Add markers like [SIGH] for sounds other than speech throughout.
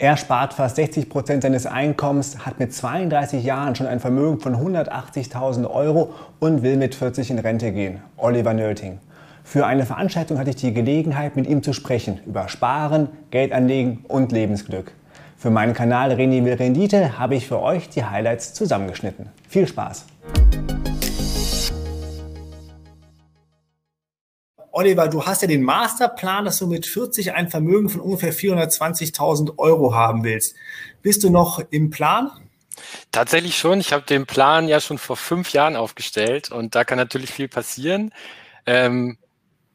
Er spart fast 60 Prozent seines Einkommens, hat mit 32 Jahren schon ein Vermögen von 180.000 Euro und will mit 40 in Rente gehen. Oliver Nölting. Für eine Veranstaltung hatte ich die Gelegenheit, mit ihm zu sprechen über Sparen, Geldanlegen und Lebensglück. Für meinen Kanal René will Rendite habe ich für euch die Highlights zusammengeschnitten. Viel Spaß! Oliver, du hast ja den Masterplan, dass du mit 40 ein Vermögen von ungefähr 420.000 Euro haben willst. Bist du noch im Plan? Tatsächlich schon. Ich habe den Plan ja schon vor fünf Jahren aufgestellt und da kann natürlich viel passieren. Ähm,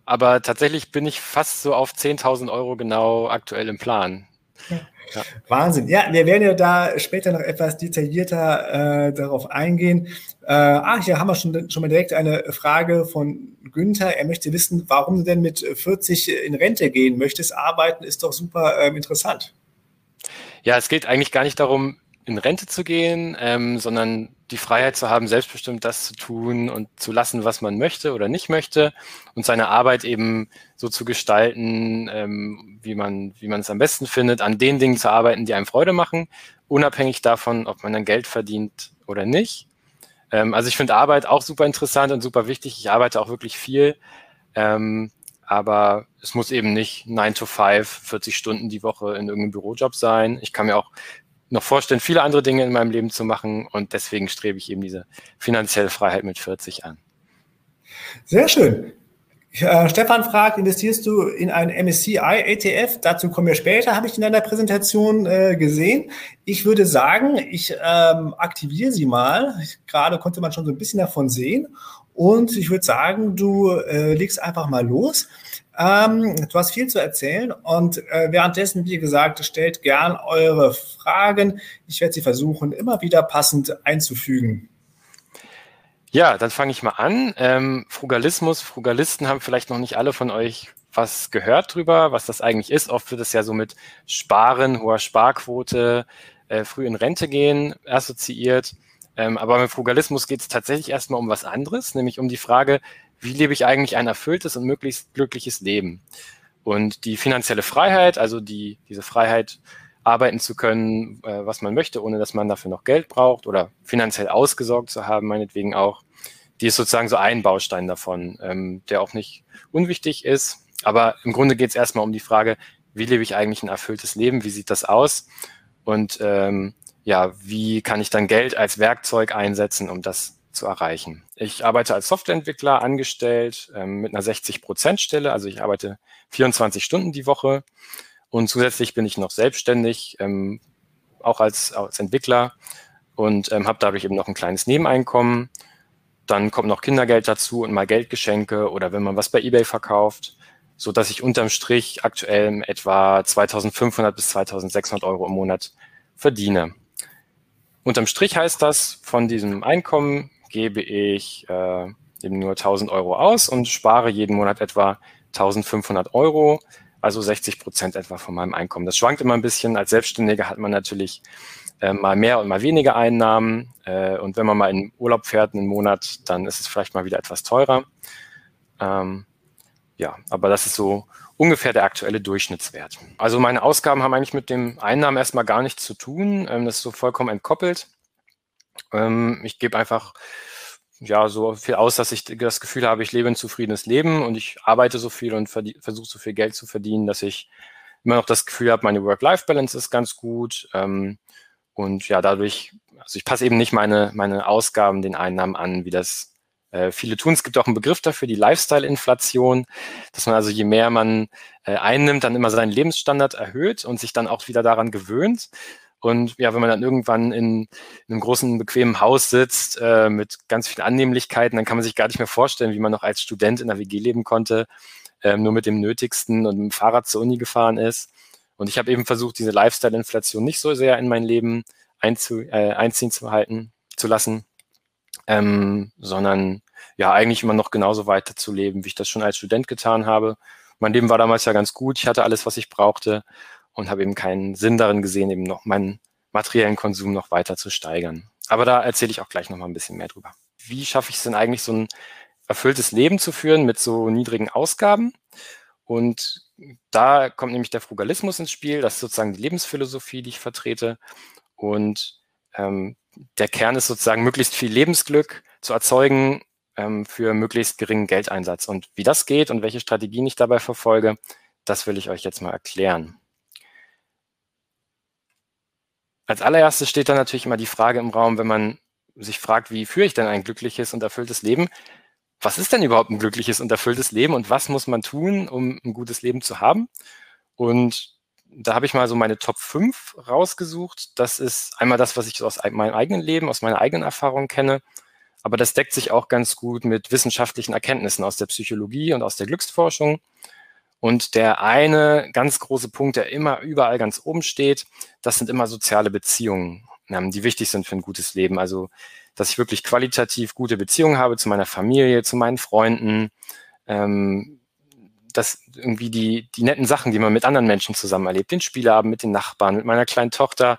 aber tatsächlich bin ich fast so auf 10.000 Euro genau aktuell im Plan. Ja. Ja. Wahnsinn. Ja, wir werden ja da später noch etwas detaillierter äh, darauf eingehen. Äh, ah, hier haben wir schon, schon mal direkt eine Frage von Günther. Er möchte wissen, warum du denn mit 40 in Rente gehen möchtest. Arbeiten ist doch super äh, interessant. Ja, es geht eigentlich gar nicht darum, in Rente zu gehen, ähm, sondern die Freiheit zu haben, selbstbestimmt das zu tun und zu lassen, was man möchte oder nicht möchte und seine Arbeit eben so zu gestalten, ähm, wie man wie man es am besten findet, an den Dingen zu arbeiten, die einem Freude machen, unabhängig davon, ob man dann Geld verdient oder nicht. Ähm, also ich finde Arbeit auch super interessant und super wichtig. Ich arbeite auch wirklich viel, ähm, aber es muss eben nicht 9 to 5, 40 Stunden die Woche in irgendeinem Bürojob sein. Ich kann mir auch noch vorstellen, viele andere Dinge in meinem Leben zu machen und deswegen strebe ich eben diese finanzielle Freiheit mit 40 an. Sehr schön. Äh, Stefan fragt, investierst du in ein MSCI ETF? Dazu kommen wir später, habe ich in deiner Präsentation äh, gesehen. Ich würde sagen, ich ähm, aktiviere sie mal. Gerade konnte man schon so ein bisschen davon sehen. Und ich würde sagen, du äh, legst einfach mal los. Ähm, du hast viel zu erzählen und äh, währenddessen, wie gesagt, stellt gern eure Fragen. Ich werde sie versuchen, immer wieder passend einzufügen. Ja, dann fange ich mal an. Ähm, Frugalismus, Frugalisten haben vielleicht noch nicht alle von euch was gehört drüber, was das eigentlich ist. Oft wird es ja so mit Sparen, hoher Sparquote, äh, früh in Rente gehen assoziiert. Ähm, aber beim Frugalismus geht es tatsächlich erstmal um was anderes, nämlich um die Frage, wie lebe ich eigentlich ein erfülltes und möglichst glückliches Leben? Und die finanzielle Freiheit, also die, diese Freiheit, arbeiten zu können, äh, was man möchte, ohne dass man dafür noch Geld braucht oder finanziell ausgesorgt zu haben, meinetwegen auch, die ist sozusagen so ein Baustein davon, ähm, der auch nicht unwichtig ist. Aber im Grunde geht es erstmal um die Frage, wie lebe ich eigentlich ein erfülltes Leben, wie sieht das aus? Und ähm, ja, wie kann ich dann Geld als Werkzeug einsetzen, um das zu erreichen. Ich arbeite als Softwareentwickler angestellt ähm, mit einer 60-Prozent-Stelle, also ich arbeite 24 Stunden die Woche und zusätzlich bin ich noch selbstständig, ähm, auch als, als Entwickler und ähm, habe dadurch eben noch ein kleines Nebeneinkommen. Dann kommt noch Kindergeld dazu und mal Geldgeschenke oder wenn man was bei eBay verkauft, so dass ich unterm Strich aktuell etwa 2500 bis 2600 Euro im Monat verdiene. Unterm Strich heißt das, von diesem Einkommen gebe ich äh, eben nur 1000 Euro aus und spare jeden Monat etwa 1500 Euro, also 60 Prozent etwa von meinem Einkommen. Das schwankt immer ein bisschen. Als Selbstständiger hat man natürlich äh, mal mehr und mal weniger Einnahmen. Äh, und wenn man mal in Urlaub fährt, einen Monat, dann ist es vielleicht mal wieder etwas teurer. Ähm, ja, aber das ist so ungefähr der aktuelle Durchschnittswert. Also meine Ausgaben haben eigentlich mit dem Einnahmen erstmal gar nichts zu tun. Ähm, das ist so vollkommen entkoppelt. Ähm, ich gebe einfach ja so viel aus, dass ich das Gefühl habe, ich lebe ein zufriedenes Leben und ich arbeite so viel und versuche so viel Geld zu verdienen, dass ich immer noch das Gefühl habe, meine Work-Life-Balance ist ganz gut. Ähm, und ja, dadurch, also ich passe eben nicht meine, meine Ausgaben den Einnahmen an, wie das äh, viele tun. Es gibt auch einen Begriff dafür, die Lifestyle-Inflation, dass man also je mehr man äh, einnimmt, dann immer seinen Lebensstandard erhöht und sich dann auch wieder daran gewöhnt. Und ja, wenn man dann irgendwann in, in einem großen, bequemen Haus sitzt äh, mit ganz vielen Annehmlichkeiten, dann kann man sich gar nicht mehr vorstellen, wie man noch als Student in der WG leben konnte, äh, nur mit dem Nötigsten und mit dem Fahrrad zur Uni gefahren ist. Und ich habe eben versucht, diese Lifestyle-Inflation nicht so sehr in mein Leben einzu, äh, einziehen zu halten, zu lassen, ähm, sondern ja, eigentlich immer noch genauso weiter zu leben, wie ich das schon als Student getan habe. Mein Leben war damals ja ganz gut, ich hatte alles, was ich brauchte und habe eben keinen Sinn darin gesehen, eben noch meinen materiellen Konsum noch weiter zu steigern. Aber da erzähle ich auch gleich noch mal ein bisschen mehr drüber. Wie schaffe ich es denn eigentlich, so ein erfülltes Leben zu führen mit so niedrigen Ausgaben? Und da kommt nämlich der Frugalismus ins Spiel. Das ist sozusagen die Lebensphilosophie, die ich vertrete. Und ähm, der Kern ist sozusagen, möglichst viel Lebensglück zu erzeugen ähm, für möglichst geringen Geldeinsatz. Und wie das geht und welche Strategien ich dabei verfolge, das will ich euch jetzt mal erklären. Als allererstes steht da natürlich immer die Frage im Raum, wenn man sich fragt, wie führe ich denn ein glückliches und erfülltes Leben? Was ist denn überhaupt ein glückliches und erfülltes Leben und was muss man tun, um ein gutes Leben zu haben? Und da habe ich mal so meine Top 5 rausgesucht. Das ist einmal das, was ich aus meinem eigenen Leben, aus meiner eigenen Erfahrung kenne. Aber das deckt sich auch ganz gut mit wissenschaftlichen Erkenntnissen aus der Psychologie und aus der Glücksforschung. Und der eine ganz große Punkt, der immer überall ganz oben steht, das sind immer soziale Beziehungen, ähm, die wichtig sind für ein gutes Leben. Also, dass ich wirklich qualitativ gute Beziehungen habe zu meiner Familie, zu meinen Freunden, ähm, dass irgendwie die, die netten Sachen, die man mit anderen Menschen zusammen erlebt, den Spielabend mit den Nachbarn, mit meiner kleinen Tochter,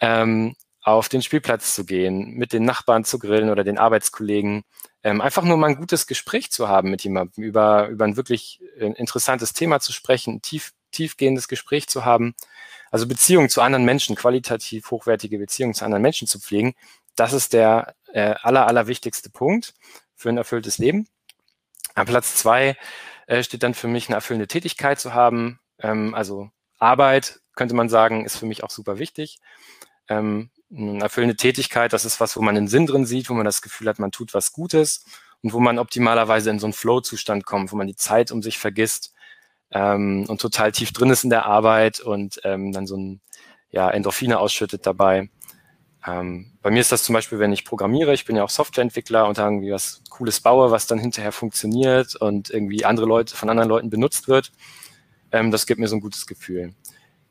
ähm, auf den Spielplatz zu gehen, mit den Nachbarn zu grillen oder den Arbeitskollegen, ähm, einfach nur mal ein gutes Gespräch zu haben mit jemandem, über, über ein wirklich äh, interessantes Thema zu sprechen, tief, tiefgehendes Gespräch zu haben. Also Beziehungen zu anderen Menschen, qualitativ hochwertige Beziehungen zu anderen Menschen zu pflegen, das ist der äh, aller, aller wichtigste Punkt für ein erfülltes Leben. An Platz zwei äh, steht dann für mich eine erfüllende Tätigkeit zu haben. Ähm, also Arbeit, könnte man sagen, ist für mich auch super wichtig. Ähm, eine erfüllende Tätigkeit, das ist was, wo man einen Sinn drin sieht, wo man das Gefühl hat, man tut was Gutes und wo man optimalerweise in so einen Flow-Zustand kommt, wo man die Zeit um sich vergisst ähm, und total tief drin ist in der Arbeit und ähm, dann so ein ja, Endorphine ausschüttet dabei. Ähm, bei mir ist das zum Beispiel, wenn ich programmiere, ich bin ja auch Softwareentwickler und irgendwie was Cooles baue, was dann hinterher funktioniert und irgendwie andere Leute von anderen Leuten benutzt wird. Ähm, das gibt mir so ein gutes Gefühl.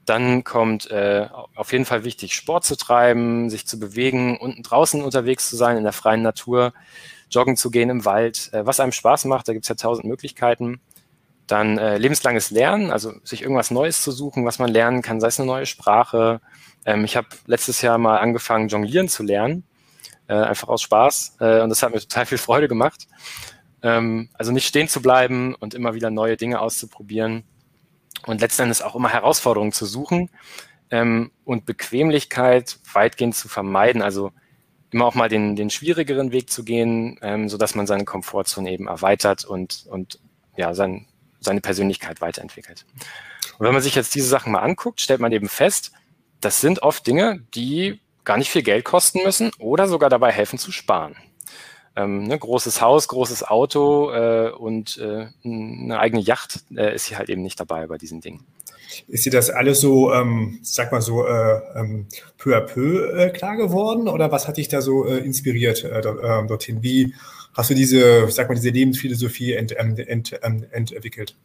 Dann kommt äh, auf jeden Fall wichtig, Sport zu treiben, sich zu bewegen, unten draußen unterwegs zu sein, in der freien Natur, joggen zu gehen im Wald, äh, was einem Spaß macht, da gibt es ja tausend Möglichkeiten. Dann äh, lebenslanges Lernen, also sich irgendwas Neues zu suchen, was man lernen kann, sei es eine neue Sprache. Ähm, ich habe letztes Jahr mal angefangen, jonglieren zu lernen, äh, einfach aus Spaß. Äh, und das hat mir [LAUGHS] total viel Freude gemacht. Ähm, also nicht stehen zu bleiben und immer wieder neue Dinge auszuprobieren und letzten Endes auch immer Herausforderungen zu suchen ähm, und Bequemlichkeit weitgehend zu vermeiden. Also immer auch mal den, den schwierigeren Weg zu gehen, ähm, so dass man seine Komfortzone eben erweitert und, und ja, sein, seine Persönlichkeit weiterentwickelt. Und wenn man sich jetzt diese Sachen mal anguckt, stellt man eben fest, das sind oft Dinge, die gar nicht viel Geld kosten müssen oder sogar dabei helfen zu sparen ähm, ne, großes Haus, großes Auto äh, und äh, eine eigene Yacht äh, ist hier halt eben nicht dabei bei diesen Dingen. Ist dir das alles so, ähm, sag mal so, äh, ähm, peu à peu äh, klar geworden oder was hat dich da so äh, inspiriert äh, dort, äh, dorthin? Wie hast du diese, sag mal, diese Lebensphilosophie ent, ent, ent, entwickelt?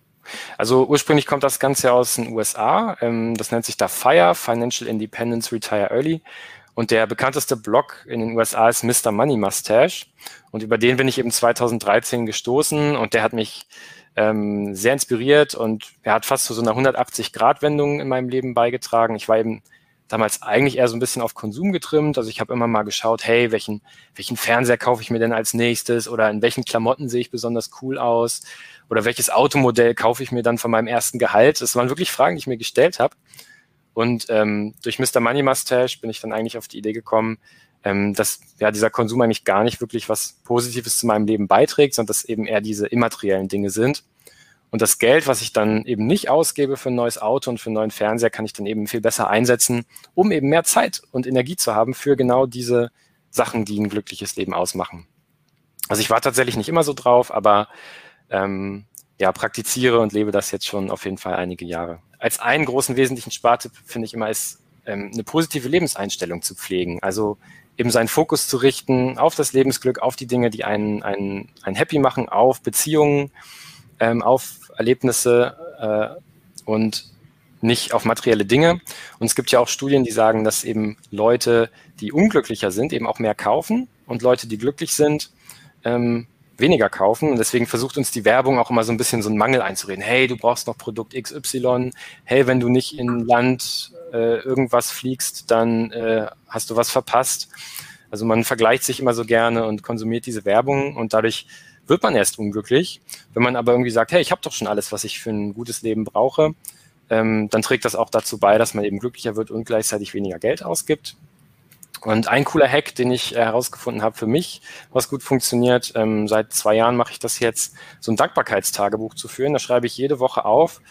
Also ursprünglich kommt das Ganze aus den USA. Ähm, das nennt sich da FIRE, Financial Independence Retire Early. Und der bekannteste Blog in den USA ist Mr. Money Mustache. Und über den bin ich eben 2013 gestoßen und der hat mich ähm, sehr inspiriert und er hat fast zu so einer 180-Grad-Wendung in meinem Leben beigetragen. Ich war eben damals eigentlich eher so ein bisschen auf Konsum getrimmt. Also ich habe immer mal geschaut, hey, welchen, welchen Fernseher kaufe ich mir denn als nächstes oder in welchen Klamotten sehe ich besonders cool aus oder welches Automodell kaufe ich mir dann von meinem ersten Gehalt. Das waren wirklich Fragen, die ich mir gestellt habe. Und ähm, durch Mr. Money Mustache bin ich dann eigentlich auf die Idee gekommen, ähm, dass ja dieser Konsum eigentlich gar nicht wirklich was Positives zu meinem Leben beiträgt, sondern dass eben eher diese immateriellen Dinge sind. Und das Geld, was ich dann eben nicht ausgebe für ein neues Auto und für einen neuen Fernseher, kann ich dann eben viel besser einsetzen, um eben mehr Zeit und Energie zu haben für genau diese Sachen, die ein glückliches Leben ausmachen. Also ich war tatsächlich nicht immer so drauf, aber ähm, ja, praktiziere und lebe das jetzt schon auf jeden Fall einige Jahre als einen großen wesentlichen Spartipp finde ich immer ist, ähm, eine positive Lebenseinstellung zu pflegen. Also eben seinen Fokus zu richten auf das Lebensglück, auf die Dinge, die einen, einen, einen happy machen, auf Beziehungen, ähm, auf Erlebnisse äh, und nicht auf materielle Dinge. Und es gibt ja auch Studien, die sagen, dass eben Leute, die unglücklicher sind, eben auch mehr kaufen und Leute, die glücklich sind, ähm, weniger kaufen. Und deswegen versucht uns die Werbung auch immer so ein bisschen so einen Mangel einzureden. Hey, du brauchst noch Produkt XY. Hey, wenn du nicht in Land äh, irgendwas fliegst, dann äh, hast du was verpasst. Also man vergleicht sich immer so gerne und konsumiert diese Werbung und dadurch wird man erst unglücklich. Wenn man aber irgendwie sagt, hey, ich habe doch schon alles, was ich für ein gutes Leben brauche, ähm, dann trägt das auch dazu bei, dass man eben glücklicher wird und gleichzeitig weniger Geld ausgibt. Und ein cooler Hack, den ich herausgefunden habe für mich, was gut funktioniert, ähm, seit zwei Jahren mache ich das jetzt, so ein Dankbarkeitstagebuch zu führen. Da schreibe ich jede Woche auf,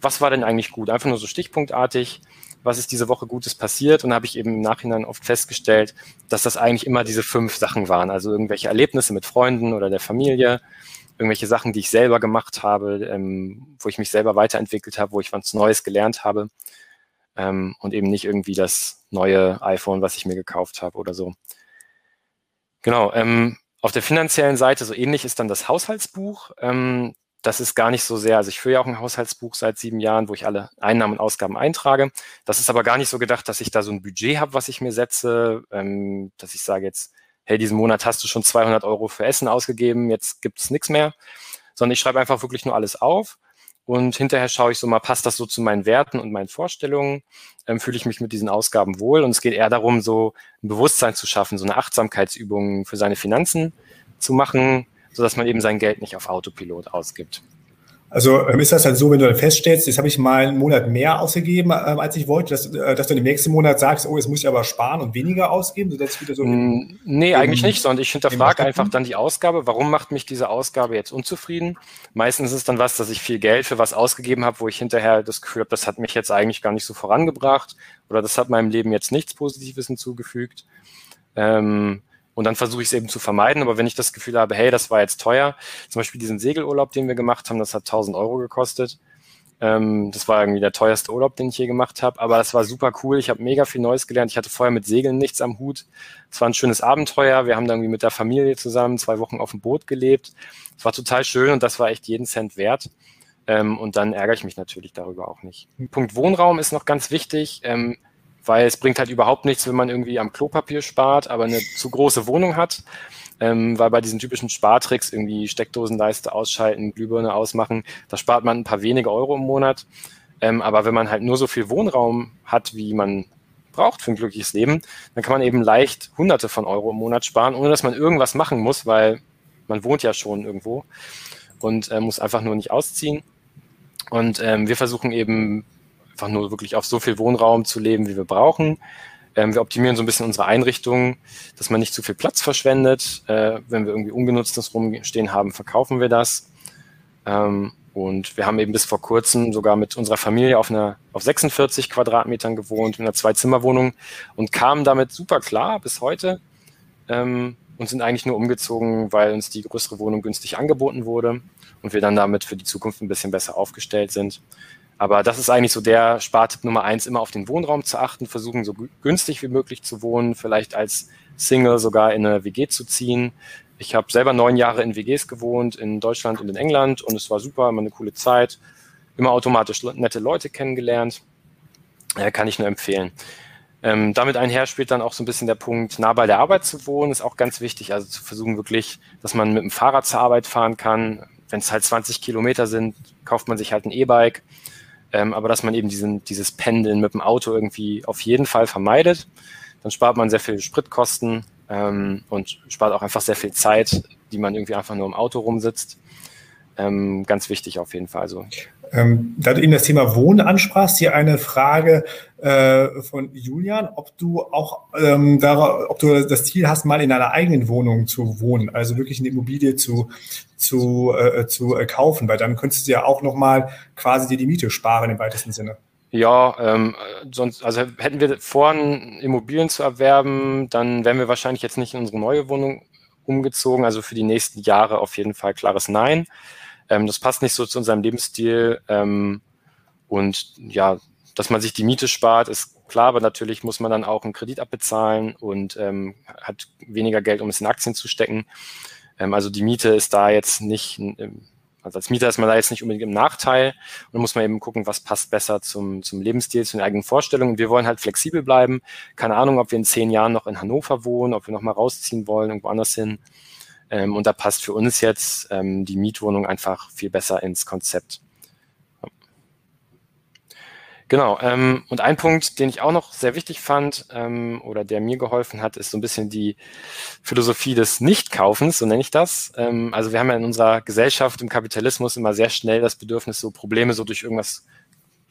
was war denn eigentlich gut? Einfach nur so stichpunktartig, was ist diese Woche Gutes passiert? Und da habe ich eben im Nachhinein oft festgestellt, dass das eigentlich immer diese fünf Sachen waren. Also irgendwelche Erlebnisse mit Freunden oder der Familie, irgendwelche Sachen, die ich selber gemacht habe, ähm, wo ich mich selber weiterentwickelt habe, wo ich was Neues gelernt habe. Ähm, und eben nicht irgendwie das neue iPhone, was ich mir gekauft habe oder so. Genau. Ähm, auf der finanziellen Seite so ähnlich ist dann das Haushaltsbuch. Ähm, das ist gar nicht so sehr, also ich führe ja auch ein Haushaltsbuch seit sieben Jahren, wo ich alle Einnahmen und Ausgaben eintrage. Das ist aber gar nicht so gedacht, dass ich da so ein Budget habe, was ich mir setze, ähm, dass ich sage jetzt, hey, diesen Monat hast du schon 200 Euro für Essen ausgegeben, jetzt gibt es nichts mehr, sondern ich schreibe einfach wirklich nur alles auf und hinterher schaue ich so mal, passt das so zu meinen Werten und meinen Vorstellungen, ähm, fühle ich mich mit diesen Ausgaben wohl? Und es geht eher darum, so ein Bewusstsein zu schaffen, so eine Achtsamkeitsübung für seine Finanzen zu machen, sodass man eben sein Geld nicht auf Autopilot ausgibt. Also ähm, ist das dann so, wenn du dann feststellst, jetzt habe ich mal einen Monat mehr ausgegeben, ähm, als ich wollte, dass, äh, dass du im nächsten Monat sagst, oh, jetzt muss ich aber sparen und weniger ausgeben, sodass wieder so. Mm, nee, eigentlich nicht, sondern ich hinterfrage einfach dann die Ausgabe. Warum macht mich diese Ausgabe jetzt unzufrieden? Meistens ist es dann was, dass ich viel Geld für was ausgegeben habe, wo ich hinterher das Gefühl habe, das hat mich jetzt eigentlich gar nicht so vorangebracht oder das hat meinem Leben jetzt nichts Positives hinzugefügt. Ähm, und dann versuche ich es eben zu vermeiden. Aber wenn ich das Gefühl habe, hey, das war jetzt teuer, zum Beispiel diesen Segelurlaub, den wir gemacht haben, das hat 1000 Euro gekostet. Ähm, das war irgendwie der teuerste Urlaub, den ich je gemacht habe. Aber das war super cool. Ich habe mega viel Neues gelernt. Ich hatte vorher mit Segeln nichts am Hut. Es war ein schönes Abenteuer. Wir haben dann irgendwie mit der Familie zusammen zwei Wochen auf dem Boot gelebt. Es war total schön und das war echt jeden Cent wert. Ähm, und dann ärgere ich mich natürlich darüber auch nicht. Punkt Wohnraum ist noch ganz wichtig. Ähm, weil es bringt halt überhaupt nichts, wenn man irgendwie am Klopapier spart, aber eine zu große Wohnung hat. Ähm, weil bei diesen typischen Spartricks irgendwie Steckdosenleiste ausschalten, Glühbirne ausmachen, da spart man ein paar wenige Euro im Monat. Ähm, aber wenn man halt nur so viel Wohnraum hat, wie man braucht für ein glückliches Leben, dann kann man eben leicht Hunderte von Euro im Monat sparen, ohne dass man irgendwas machen muss, weil man wohnt ja schon irgendwo und äh, muss einfach nur nicht ausziehen. Und ähm, wir versuchen eben einfach nur wirklich auf so viel Wohnraum zu leben, wie wir brauchen. Ähm, wir optimieren so ein bisschen unsere Einrichtungen, dass man nicht zu viel Platz verschwendet. Äh, wenn wir irgendwie Ungenutztes rumstehen haben, verkaufen wir das. Ähm, und wir haben eben bis vor kurzem sogar mit unserer Familie auf einer auf 46 Quadratmetern gewohnt, in einer Zwei-Zimmer-Wohnung und kamen damit super klar bis heute ähm, und sind eigentlich nur umgezogen, weil uns die größere Wohnung günstig angeboten wurde und wir dann damit für die Zukunft ein bisschen besser aufgestellt sind. Aber das ist eigentlich so der Spartipp Nummer eins, immer auf den Wohnraum zu achten, versuchen so günstig wie möglich zu wohnen, vielleicht als Single sogar in eine WG zu ziehen. Ich habe selber neun Jahre in WGs gewohnt, in Deutschland und in England und es war super, immer eine coole Zeit, immer automatisch nette Leute kennengelernt. Ja, kann ich nur empfehlen. Ähm, damit einher spielt dann auch so ein bisschen der Punkt, nah bei der Arbeit zu wohnen, ist auch ganz wichtig. Also zu versuchen wirklich, dass man mit dem Fahrrad zur Arbeit fahren kann. Wenn es halt 20 Kilometer sind, kauft man sich halt ein E-Bike ähm, aber dass man eben diesen, dieses Pendeln mit dem Auto irgendwie auf jeden Fall vermeidet. Dann spart man sehr viel Spritkosten ähm, und spart auch einfach sehr viel Zeit, die man irgendwie einfach nur im Auto rumsitzt. Ähm, ganz wichtig auf jeden Fall. Also ähm, da du eben das Thema Wohnen ansprachst, hier eine Frage äh, von Julian, ob du auch ähm, da, ob du das Ziel hast, mal in einer eigenen Wohnung zu wohnen, also wirklich eine Immobilie zu, zu, äh, zu äh, kaufen, weil dann könntest du ja auch nochmal quasi dir die Miete sparen im weitesten Sinne. Ja, ähm, sonst, also hätten wir vor, Immobilien zu erwerben, dann wären wir wahrscheinlich jetzt nicht in unsere neue Wohnung umgezogen. Also für die nächsten Jahre auf jeden Fall klares Nein. Ähm, das passt nicht so zu unserem Lebensstil. Ähm, und ja, dass man sich die Miete spart, ist klar, aber natürlich muss man dann auch einen Kredit abbezahlen und ähm, hat weniger Geld, um es in Aktien zu stecken. Ähm, also die Miete ist da jetzt nicht, ähm, also als Mieter ist man da jetzt nicht unbedingt im Nachteil und muss man eben gucken, was passt besser zum, zum Lebensstil, zu den eigenen Vorstellungen. Wir wollen halt flexibel bleiben. Keine Ahnung, ob wir in zehn Jahren noch in Hannover wohnen, ob wir noch mal rausziehen wollen, irgendwo anders hin. Ähm, und da passt für uns jetzt ähm, die Mietwohnung einfach viel besser ins Konzept. Genau. Ähm, und ein Punkt, den ich auch noch sehr wichtig fand ähm, oder der mir geholfen hat, ist so ein bisschen die Philosophie des Nichtkaufens, so nenne ich das. Ähm, also wir haben ja in unserer Gesellschaft im Kapitalismus immer sehr schnell das Bedürfnis, so Probleme so durch irgendwas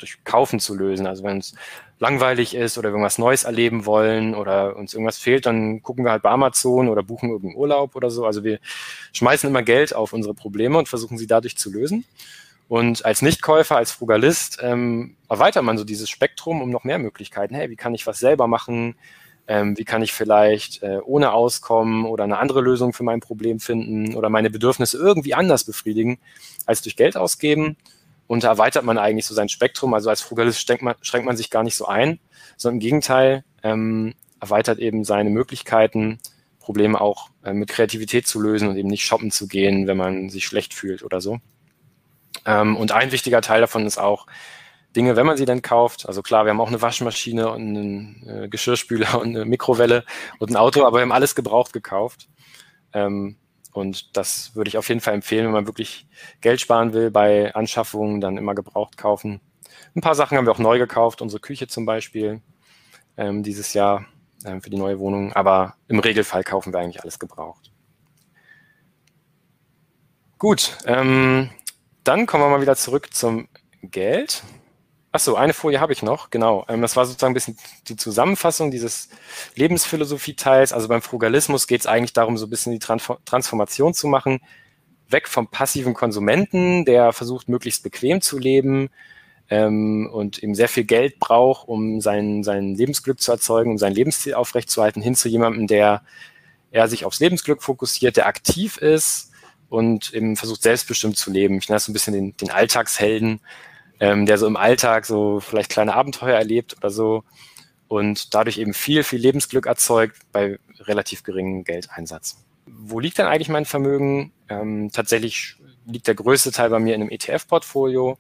durch Kaufen zu lösen. Also wenn es langweilig ist oder irgendwas Neues erleben wollen oder uns irgendwas fehlt, dann gucken wir halt bei Amazon oder buchen irgendeinen Urlaub oder so. Also wir schmeißen immer Geld auf unsere Probleme und versuchen sie dadurch zu lösen. Und als Nichtkäufer, als Frugalist ähm, erweitert man so dieses Spektrum um noch mehr Möglichkeiten. Hey, wie kann ich was selber machen? Ähm, wie kann ich vielleicht äh, ohne Auskommen oder eine andere Lösung für mein Problem finden oder meine Bedürfnisse irgendwie anders befriedigen als durch Geld ausgeben? Und da erweitert man eigentlich so sein Spektrum. Also als Frugalist schränkt man, schränkt man sich gar nicht so ein, sondern im Gegenteil ähm, erweitert eben seine Möglichkeiten, Probleme auch äh, mit Kreativität zu lösen und eben nicht shoppen zu gehen, wenn man sich schlecht fühlt oder so. Ähm, und ein wichtiger Teil davon ist auch, Dinge, wenn man sie denn kauft. Also klar, wir haben auch eine Waschmaschine und einen äh, Geschirrspüler [LAUGHS] und eine Mikrowelle und ein Auto, aber wir haben alles gebraucht gekauft. Ähm, und das würde ich auf jeden Fall empfehlen, wenn man wirklich Geld sparen will bei Anschaffungen, dann immer gebraucht kaufen. Ein paar Sachen haben wir auch neu gekauft, unsere Küche zum Beispiel ähm, dieses Jahr ähm, für die neue Wohnung. Aber im Regelfall kaufen wir eigentlich alles gebraucht. Gut, ähm, dann kommen wir mal wieder zurück zum Geld. Achso, eine Folie habe ich noch, genau. Ähm, das war sozusagen ein bisschen die Zusammenfassung dieses Lebensphilosophie-Teils. Also beim Frugalismus geht es eigentlich darum, so ein bisschen die Transformation zu machen, weg vom passiven Konsumenten, der versucht, möglichst bequem zu leben ähm, und eben sehr viel Geld braucht, um sein, sein Lebensglück zu erzeugen, um sein Lebensziel aufrechtzuerhalten, hin zu jemandem, der eher sich aufs Lebensglück fokussiert, der aktiv ist, und eben versucht selbstbestimmt zu leben. Ich nenne das so ein bisschen den, den Alltagshelden, ähm, der so im Alltag so vielleicht kleine Abenteuer erlebt oder so und dadurch eben viel, viel Lebensglück erzeugt bei relativ geringem Geldeinsatz. Wo liegt denn eigentlich mein Vermögen? Ähm, tatsächlich liegt der größte Teil bei mir in einem ETF-Portfolio.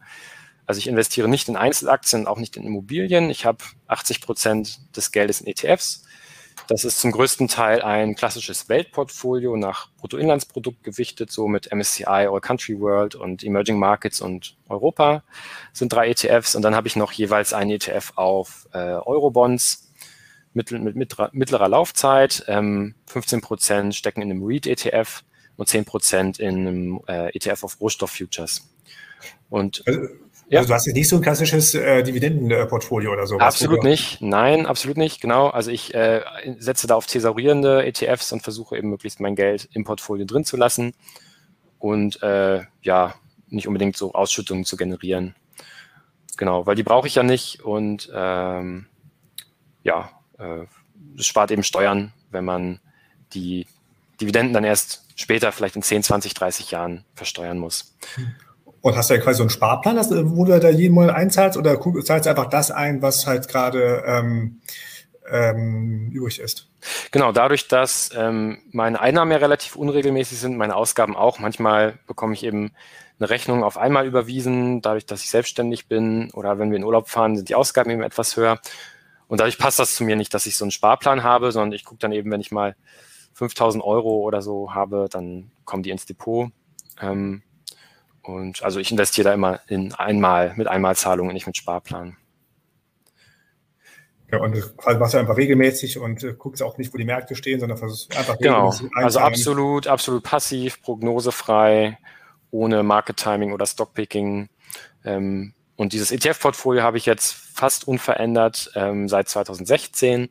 Also ich investiere nicht in Einzelaktien, auch nicht in Immobilien. Ich habe 80 Prozent des Geldes in ETFs das ist zum größten Teil ein klassisches Weltportfolio nach Bruttoinlandsprodukt gewichtet, so mit MSCI All Country World und Emerging Markets und Europa sind drei ETFs. Und dann habe ich noch jeweils einen ETF auf äh, Eurobonds mit, mit, mit mittlerer Laufzeit. Ähm, 15 Prozent stecken in einem REIT-ETF und 10 Prozent in einem äh, ETF auf Rohstofffutures. Und also, ja. Also du hast jetzt nicht so ein klassisches äh, Dividendenportfolio oder so. Absolut nicht. Nein, absolut nicht. Genau. Also ich äh, setze da auf thesaurierende ETFs und versuche eben möglichst mein Geld im Portfolio drin zu lassen und äh, ja, nicht unbedingt so Ausschüttungen zu generieren. Genau, weil die brauche ich ja nicht und ähm, ja, äh, es spart eben Steuern, wenn man die Dividenden dann erst später, vielleicht in 10, 20, 30 Jahren versteuern muss. Hm. Und hast du ja quasi so einen Sparplan, wo du da jeden Monat einzahlst oder zahlst einfach das ein, was halt gerade ähm, ähm, übrig ist? Genau, dadurch, dass ähm, meine Einnahmen ja relativ unregelmäßig sind, meine Ausgaben auch. Manchmal bekomme ich eben eine Rechnung auf einmal überwiesen, dadurch, dass ich selbstständig bin oder wenn wir in Urlaub fahren, sind die Ausgaben eben etwas höher. Und dadurch passt das zu mir nicht, dass ich so einen Sparplan habe, sondern ich gucke dann eben, wenn ich mal 5000 Euro oder so habe, dann kommen die ins Depot. Ähm, und also ich investiere da immer in einmal, mit Einmalzahlungen, nicht mit Sparplan. Ja, und quasi machst du einfach regelmäßig und äh, guckst auch nicht, wo die Märkte stehen, sondern versuchst einfach Genau, also absolut, absolut passiv, prognosefrei, ohne Market Timing oder Stockpicking. Ähm, und dieses ETF-Portfolio habe ich jetzt fast unverändert ähm, seit 2016.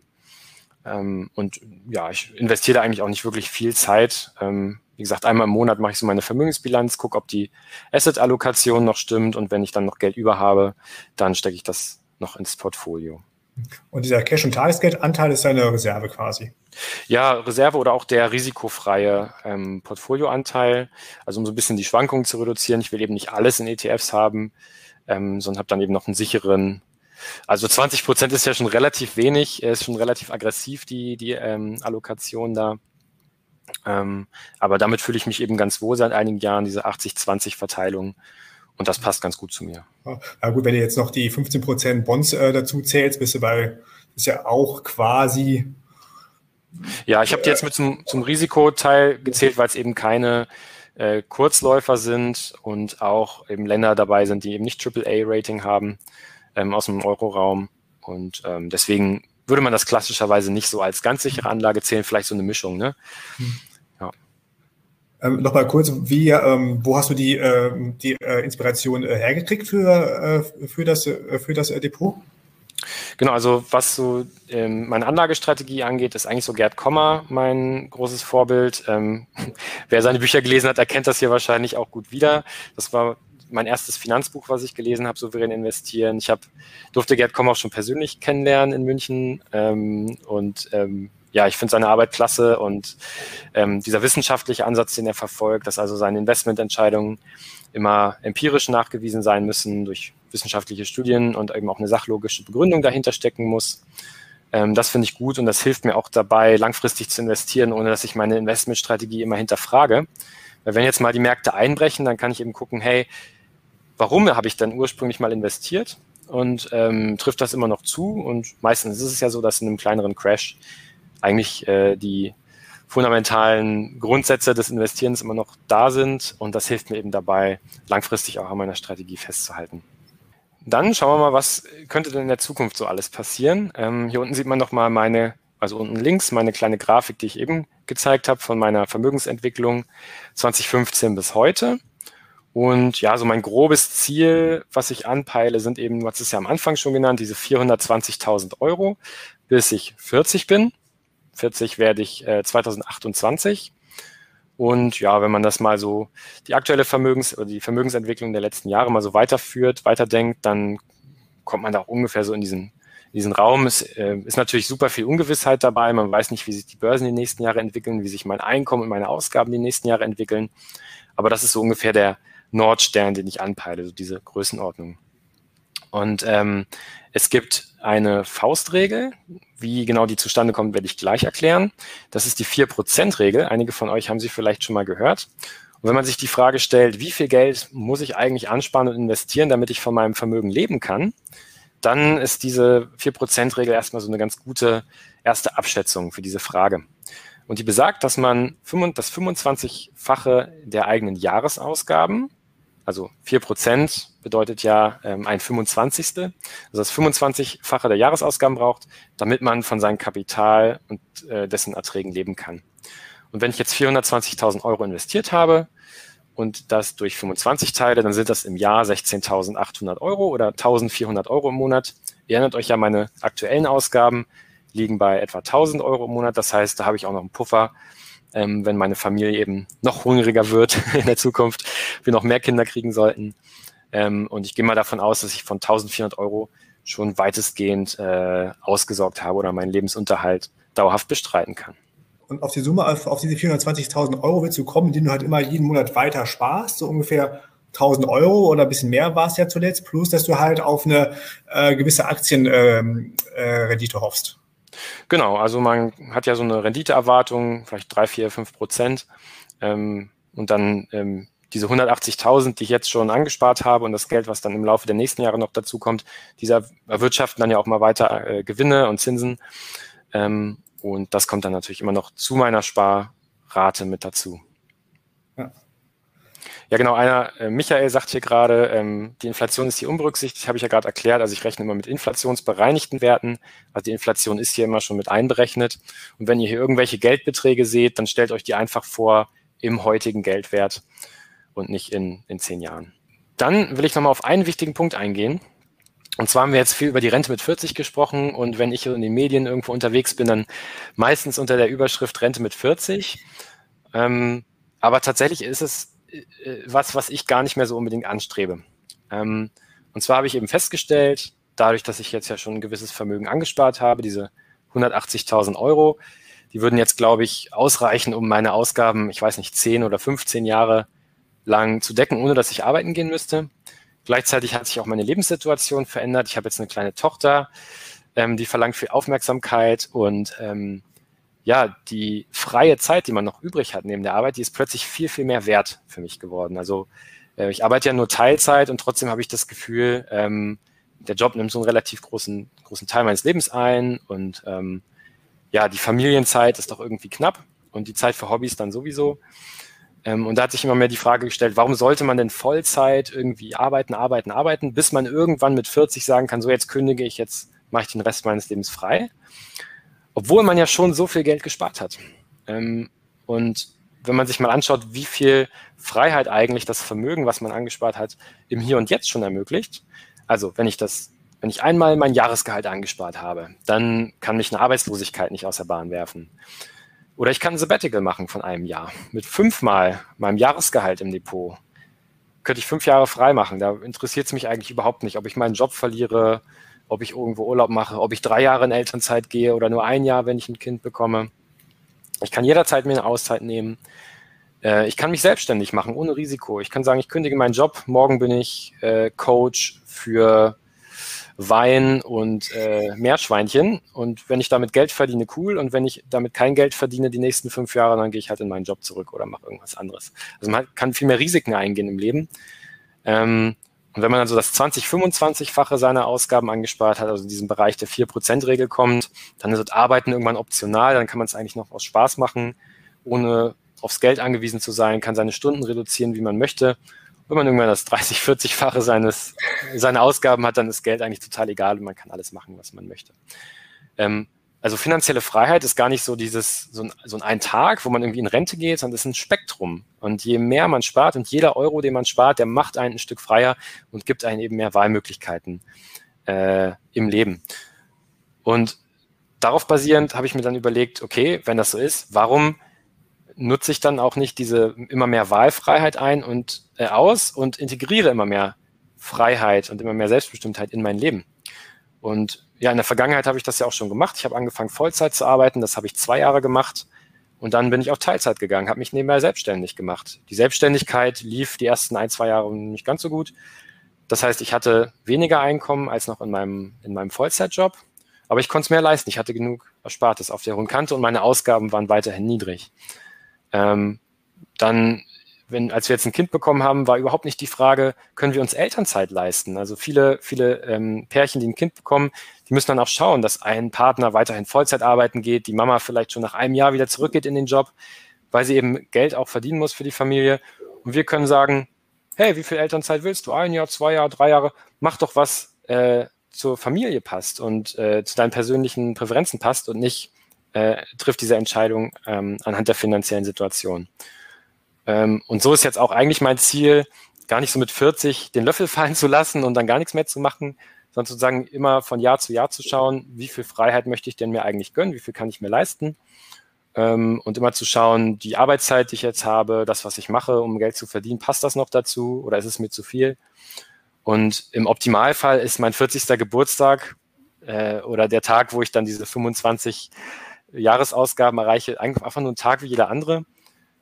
Ähm, und ja, ich investiere da eigentlich auch nicht wirklich viel Zeit. Ähm, wie gesagt, einmal im Monat mache ich so meine Vermögensbilanz, gucke, ob die Asset-Allokation noch stimmt und wenn ich dann noch Geld über habe, dann stecke ich das noch ins Portfolio. Und dieser Cash- und Tagesgeldanteil ist eine Reserve quasi? Ja, Reserve oder auch der risikofreie ähm, Portfolioanteil, also um so ein bisschen die Schwankungen zu reduzieren. Ich will eben nicht alles in ETFs haben, ähm, sondern habe dann eben noch einen sicheren also 20 Prozent ist ja schon relativ wenig, ist schon relativ aggressiv, die, die ähm, Allokation da. Ähm, aber damit fühle ich mich eben ganz wohl seit einigen Jahren, diese 80-20-Verteilung. Und das passt ganz gut zu mir. Ja, gut, wenn du jetzt noch die 15% Bonds äh, dazu zählst, bist du bei, ist ja auch quasi. Ja, ich habe die jetzt mit zum, zum Risikoteil gezählt, weil es eben keine äh, Kurzläufer sind und auch eben Länder dabei sind, die eben nicht AAA-Rating haben. ähm, aus dem Euroraum. Und ähm, deswegen würde man das klassischerweise nicht so als ganz sichere Anlage zählen, vielleicht so eine Mischung. Ne? Hm. Ja. Ähm, Nochmal kurz, wie, ähm, wo hast du die, äh, die äh, Inspiration äh, hergekriegt für, äh, für das, äh, für das äh, Depot? Genau, also was so ähm, meine Anlagestrategie angeht, ist eigentlich so Gerd Kommer mein großes Vorbild. Ähm, [LAUGHS] wer seine Bücher gelesen hat, erkennt das hier wahrscheinlich auch gut wieder. Das war mein erstes Finanzbuch, was ich gelesen habe, souverän investieren. Ich hab, durfte Gerd Kommer auch schon persönlich kennenlernen in München ähm, und ähm, ja, ich finde seine Arbeit klasse und ähm, dieser wissenschaftliche Ansatz, den er verfolgt, dass also seine Investmententscheidungen immer empirisch nachgewiesen sein müssen durch wissenschaftliche Studien und eben auch eine sachlogische Begründung dahinter stecken muss. Ähm, das finde ich gut und das hilft mir auch dabei, langfristig zu investieren, ohne dass ich meine Investmentstrategie immer hinterfrage. Weil wenn jetzt mal die Märkte einbrechen, dann kann ich eben gucken, hey, warum habe ich dann ursprünglich mal investiert und ähm, trifft das immer noch zu? Und meistens ist es ja so, dass in einem kleineren Crash eigentlich äh, die fundamentalen Grundsätze des Investierens immer noch da sind und das hilft mir eben dabei, langfristig auch an meiner Strategie festzuhalten. Dann schauen wir mal, was könnte denn in der Zukunft so alles passieren. Ähm, hier unten sieht man nochmal meine, also unten links, meine kleine Grafik, die ich eben gezeigt habe von meiner Vermögensentwicklung 2015 bis heute. Und ja, so mein grobes Ziel, was ich anpeile, sind eben, was ist ja am Anfang schon genannt, diese 420.000 Euro, bis ich 40 bin. 40 werde ich äh, 2028. Und ja, wenn man das mal so, die aktuelle Vermögens- oder die Vermögensentwicklung der letzten Jahre mal so weiterführt, weiterdenkt, dann kommt man da auch ungefähr so in diesen, in diesen Raum. Es äh, ist natürlich super viel Ungewissheit dabei. Man weiß nicht, wie sich die Börsen die nächsten Jahre entwickeln, wie sich mein Einkommen und meine Ausgaben die nächsten Jahre entwickeln. Aber das ist so ungefähr der Nordstern, den ich anpeile, so diese Größenordnung. Und ähm, es gibt eine Faustregel. Wie genau die zustande kommt, werde ich gleich erklären. Das ist die 4%-Regel. Einige von euch haben sie vielleicht schon mal gehört. Und wenn man sich die Frage stellt, wie viel Geld muss ich eigentlich ansparen und investieren, damit ich von meinem Vermögen leben kann, dann ist diese 4%-Regel erstmal so eine ganz gute erste Abschätzung für diese Frage. Und die besagt, dass man das 25-fache der eigenen Jahresausgaben also 4% bedeutet ja ähm, ein 25. Also das 25-fache der Jahresausgaben braucht, damit man von seinem Kapital und äh, dessen Erträgen leben kann. Und wenn ich jetzt 420.000 Euro investiert habe und das durch 25 teile, dann sind das im Jahr 16.800 Euro oder 1.400 Euro im Monat. Ihr erinnert euch ja, meine aktuellen Ausgaben liegen bei etwa 1.000 Euro im Monat. Das heißt, da habe ich auch noch einen Puffer, ähm, wenn meine Familie eben noch hungriger wird [LAUGHS] in der Zukunft, wir noch mehr Kinder kriegen sollten. Ähm, und ich gehe mal davon aus, dass ich von 1400 Euro schon weitestgehend äh, ausgesorgt habe oder meinen Lebensunterhalt dauerhaft bestreiten kann. Und auf die Summe, auf, auf diese 420.000 Euro willst du kommen, die du halt immer jeden Monat weiter sparst, so ungefähr 1000 Euro oder ein bisschen mehr war es ja zuletzt, plus dass du halt auf eine äh, gewisse Aktienrendite ähm, äh, hoffst. Genau, also man hat ja so eine Renditeerwartung, vielleicht drei, vier, fünf Prozent. Ähm, und dann ähm, diese 180.000, die ich jetzt schon angespart habe und das Geld, was dann im Laufe der nächsten Jahre noch dazu kommt, dieser erwirtschaften dann ja auch mal weiter äh, Gewinne und Zinsen. Ähm, und das kommt dann natürlich immer noch zu meiner Sparrate mit dazu. Ja. Genau. Einer, äh, Michael sagt hier gerade, ähm, die Inflation ist hier unberücksichtigt, habe ich ja gerade erklärt. Also ich rechne immer mit inflationsbereinigten Werten. Also die Inflation ist hier immer schon mit einberechnet. Und wenn ihr hier irgendwelche Geldbeträge seht, dann stellt euch die einfach vor im heutigen Geldwert und nicht in, in zehn Jahren. Dann will ich nochmal auf einen wichtigen Punkt eingehen. Und zwar haben wir jetzt viel über die Rente mit 40 gesprochen und wenn ich in den Medien irgendwo unterwegs bin, dann meistens unter der Überschrift Rente mit 40. Ähm, aber tatsächlich ist es was, was ich gar nicht mehr so unbedingt anstrebe. Ähm, und zwar habe ich eben festgestellt, dadurch, dass ich jetzt ja schon ein gewisses Vermögen angespart habe, diese 180.000 Euro, die würden jetzt, glaube ich, ausreichen, um meine Ausgaben, ich weiß nicht, 10 oder 15 Jahre lang zu decken, ohne dass ich arbeiten gehen müsste. Gleichzeitig hat sich auch meine Lebenssituation verändert. Ich habe jetzt eine kleine Tochter, ähm, die verlangt viel Aufmerksamkeit und ähm, ja, die freie Zeit, die man noch übrig hat neben der Arbeit, die ist plötzlich viel, viel mehr wert für mich geworden. Also äh, ich arbeite ja nur Teilzeit und trotzdem habe ich das Gefühl, ähm, der Job nimmt so einen relativ großen, großen Teil meines Lebens ein und ähm, ja, die Familienzeit ist doch irgendwie knapp und die Zeit für Hobbys dann sowieso. Ähm, und da hat sich immer mehr die Frage gestellt, warum sollte man denn Vollzeit irgendwie arbeiten, arbeiten, arbeiten, bis man irgendwann mit 40 sagen kann, so jetzt kündige ich, jetzt mache ich den Rest meines Lebens frei. Obwohl man ja schon so viel Geld gespart hat. Ähm, und wenn man sich mal anschaut, wie viel Freiheit eigentlich das Vermögen, was man angespart hat, im Hier und Jetzt schon ermöglicht. Also wenn ich das, wenn ich einmal mein Jahresgehalt angespart habe, dann kann mich eine Arbeitslosigkeit nicht aus der Bahn werfen. Oder ich kann ein Sabbatical machen von einem Jahr mit fünfmal meinem Jahresgehalt im Depot. Könnte ich fünf Jahre frei machen. Da interessiert es mich eigentlich überhaupt nicht, ob ich meinen Job verliere, ob ich irgendwo Urlaub mache, ob ich drei Jahre in Elternzeit gehe oder nur ein Jahr, wenn ich ein Kind bekomme. Ich kann jederzeit mir eine Auszeit nehmen. Äh, ich kann mich selbstständig machen, ohne Risiko. Ich kann sagen, ich kündige meinen Job. Morgen bin ich äh, Coach für Wein und äh, Meerschweinchen. Und wenn ich damit Geld verdiene, cool. Und wenn ich damit kein Geld verdiene, die nächsten fünf Jahre, dann gehe ich halt in meinen Job zurück oder mache irgendwas anderes. Also man kann viel mehr Risiken eingehen im Leben. Ähm, und wenn man also das 20, 25-fache seiner Ausgaben angespart hat, also in diesem Bereich der 4%-Regel kommt, dann ist das Arbeiten irgendwann optional, dann kann man es eigentlich noch aus Spaß machen, ohne aufs Geld angewiesen zu sein, kann seine Stunden reduzieren, wie man möchte. Wenn man irgendwann das 30, 40-fache seines, seiner Ausgaben hat, dann ist Geld eigentlich total egal und man kann alles machen, was man möchte. Ähm, also finanzielle Freiheit ist gar nicht so dieses, so ein, so ein Tag, wo man irgendwie in Rente geht, sondern es ist ein Spektrum. Und je mehr man spart und jeder Euro, den man spart, der macht einen ein Stück freier und gibt einen eben mehr Wahlmöglichkeiten äh, im Leben. Und darauf basierend habe ich mir dann überlegt, okay, wenn das so ist, warum nutze ich dann auch nicht diese immer mehr Wahlfreiheit ein und äh, aus und integriere immer mehr Freiheit und immer mehr Selbstbestimmtheit in mein Leben? Und ja, in der Vergangenheit habe ich das ja auch schon gemacht. Ich habe angefangen, Vollzeit zu arbeiten. Das habe ich zwei Jahre gemacht. Und dann bin ich auch Teilzeit gegangen, habe mich nebenbei selbstständig gemacht. Die Selbstständigkeit lief die ersten ein, zwei Jahre nicht ganz so gut. Das heißt, ich hatte weniger Einkommen als noch in meinem, in meinem Vollzeitjob. Aber ich konnte es mehr leisten. Ich hatte genug Erspartes auf der hohen Kante und meine Ausgaben waren weiterhin niedrig. Ähm, dann wenn, als wir jetzt ein Kind bekommen haben, war überhaupt nicht die Frage, können wir uns Elternzeit leisten? Also viele, viele ähm, Pärchen, die ein Kind bekommen, die müssen dann auch schauen, dass ein Partner weiterhin Vollzeit arbeiten geht, die Mama vielleicht schon nach einem Jahr wieder zurückgeht in den Job, weil sie eben Geld auch verdienen muss für die Familie. Und wir können sagen, hey, wie viel Elternzeit willst du? Ein Jahr, zwei Jahre, drei Jahre? Mach doch was äh, zur Familie passt und äh, zu deinen persönlichen Präferenzen passt und nicht äh, trifft diese Entscheidung ähm, anhand der finanziellen Situation. Ähm, und so ist jetzt auch eigentlich mein Ziel, gar nicht so mit 40 den Löffel [LAUGHS] fallen zu lassen und dann gar nichts mehr zu machen, sondern sozusagen immer von Jahr zu Jahr zu schauen, wie viel Freiheit möchte ich denn mir eigentlich gönnen, wie viel kann ich mir leisten ähm, und immer zu schauen, die Arbeitszeit, die ich jetzt habe, das, was ich mache, um Geld zu verdienen, passt das noch dazu oder ist es mir zu viel? Und im Optimalfall ist mein 40. Geburtstag äh, oder der Tag, wo ich dann diese 25 Jahresausgaben erreiche, einfach nur ein Tag wie jeder andere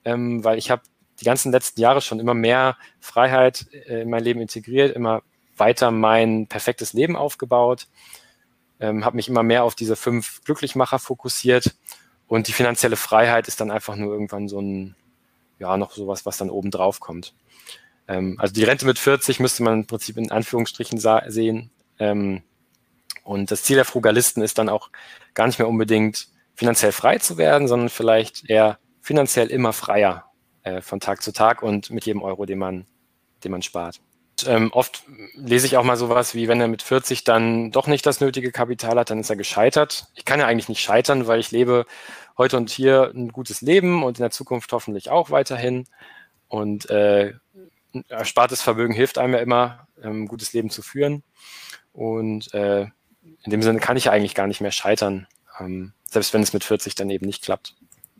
ähm, weil ich habe die ganzen letzten Jahre schon immer mehr Freiheit äh, in mein Leben integriert, immer weiter mein perfektes Leben aufgebaut, ähm, habe mich immer mehr auf diese fünf Glücklichmacher fokussiert und die finanzielle Freiheit ist dann einfach nur irgendwann so ein, ja, noch sowas, was dann oben drauf kommt. Ähm, also die Rente mit 40 müsste man im Prinzip in Anführungsstrichen sehen. Ähm, und das Ziel der Frugalisten ist dann auch gar nicht mehr unbedingt finanziell frei zu werden, sondern vielleicht eher finanziell immer freier äh, von Tag zu Tag und mit jedem Euro, den man, den man spart. Ähm, oft lese ich auch mal sowas wie, wenn er mit 40 dann doch nicht das nötige Kapital hat, dann ist er gescheitert. Ich kann ja eigentlich nicht scheitern, weil ich lebe heute und hier ein gutes Leben und in der Zukunft hoffentlich auch weiterhin. Und äh, erspartes Vermögen hilft einem ja immer, ähm, gutes Leben zu führen. Und äh, in dem Sinne kann ich ja eigentlich gar nicht mehr scheitern, ähm, selbst wenn es mit 40 dann eben nicht klappt.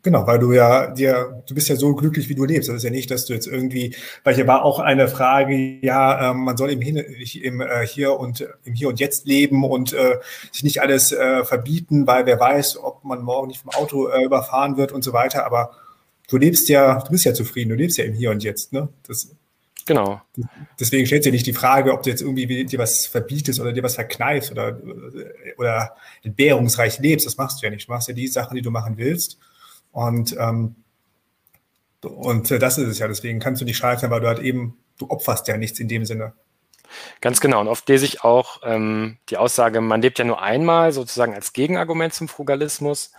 Genau, weil du ja dir, du bist ja so glücklich, wie du lebst. Das ist ja nicht, dass du jetzt irgendwie, weil hier war auch eine Frage, ja, ähm, man soll im, im äh, Hier und im Hier und Jetzt leben und äh, sich nicht alles äh, verbieten, weil wer weiß, ob man morgen nicht vom Auto äh, überfahren wird und so weiter. Aber du lebst ja, du bist ja zufrieden, du lebst ja im Hier und Jetzt, ne? Das, genau. Deswegen stellt sich nicht die Frage, ob du jetzt irgendwie dir was verbietest oder dir was verkneifst oder, oder entbehrungsreich lebst. Das machst du ja nicht. Du machst ja die Sachen, die du machen willst. Und, ähm, und das ist es ja. Deswegen kannst du nicht scheitern, weil du halt eben, du opferst ja nichts in dem Sinne. Ganz genau. Und oft lese ich auch ähm, die Aussage, man lebt ja nur einmal, sozusagen als Gegenargument zum Frugalismus.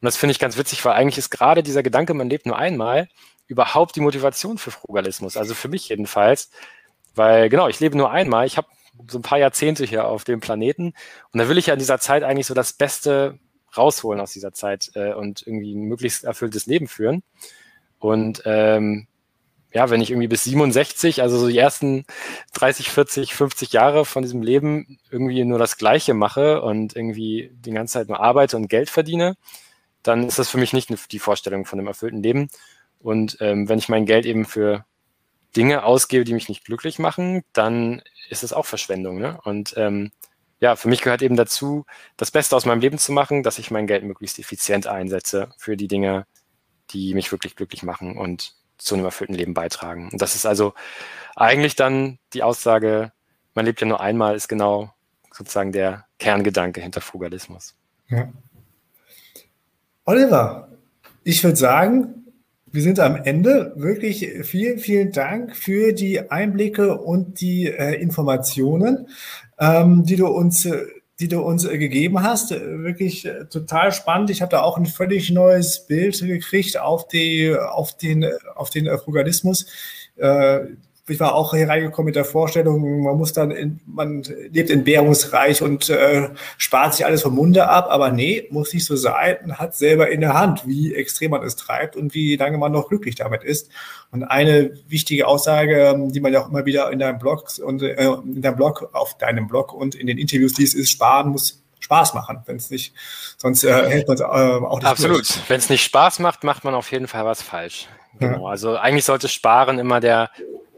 Und das finde ich ganz witzig, weil eigentlich ist gerade dieser Gedanke, man lebt nur einmal, überhaupt die Motivation für Frugalismus? Also für mich jedenfalls, weil genau, ich lebe nur einmal, ich habe so ein paar Jahrzehnte hier auf dem Planeten und da will ich ja in dieser Zeit eigentlich so das Beste rausholen aus dieser Zeit äh, und irgendwie ein möglichst erfülltes Leben führen. Und ähm, ja, wenn ich irgendwie bis 67, also so die ersten 30, 40, 50 Jahre von diesem Leben irgendwie nur das Gleiche mache und irgendwie die ganze Zeit nur arbeite und Geld verdiene, dann ist das für mich nicht die Vorstellung von einem erfüllten Leben. Und ähm, wenn ich mein Geld eben für Dinge ausgebe, die mich nicht glücklich machen, dann ist es auch Verschwendung. Ne? Und ähm, ja, für mich gehört eben dazu, das Beste aus meinem Leben zu machen, dass ich mein Geld möglichst effizient einsetze für die Dinge, die mich wirklich glücklich machen und zu einem erfüllten Leben beitragen. Und das ist also eigentlich dann die Aussage, man lebt ja nur einmal, ist genau sozusagen der Kerngedanke hinter Frugalismus. Ja. Oliver, ich würde sagen, wir sind am Ende. Wirklich vielen, vielen Dank für die Einblicke und die äh, Informationen, ähm, die du uns äh, die du uns äh, gegeben hast. Äh, wirklich äh, total spannend. Ich habe da auch ein völlig neues Bild gekriegt auf, die, auf den, auf den Frugalismus ich war auch hier reingekommen mit der Vorstellung, man muss dann, in, man lebt entbehrungsreich und äh, spart sich alles vom Munde ab, aber nee, muss nicht so sein, man hat selber in der Hand, wie extrem man es treibt und wie lange man noch glücklich damit ist. Und eine wichtige Aussage, die man ja auch immer wieder in deinem Blog und äh, in deinem Blog, auf deinem Blog und in den Interviews liest, ist, sparen muss Spaß machen. Wenn es nicht, sonst äh, hält man es äh, auch nicht Absolut. Wenn es nicht Spaß macht, macht man auf jeden Fall was falsch. Genau. Ja. Also eigentlich sollte Sparen immer der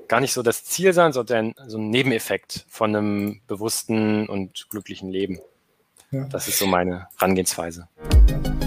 gar nicht so das Ziel sein, sondern so ein Nebeneffekt von einem bewussten und glücklichen Leben. Ja. Das ist so meine Herangehensweise. Ja.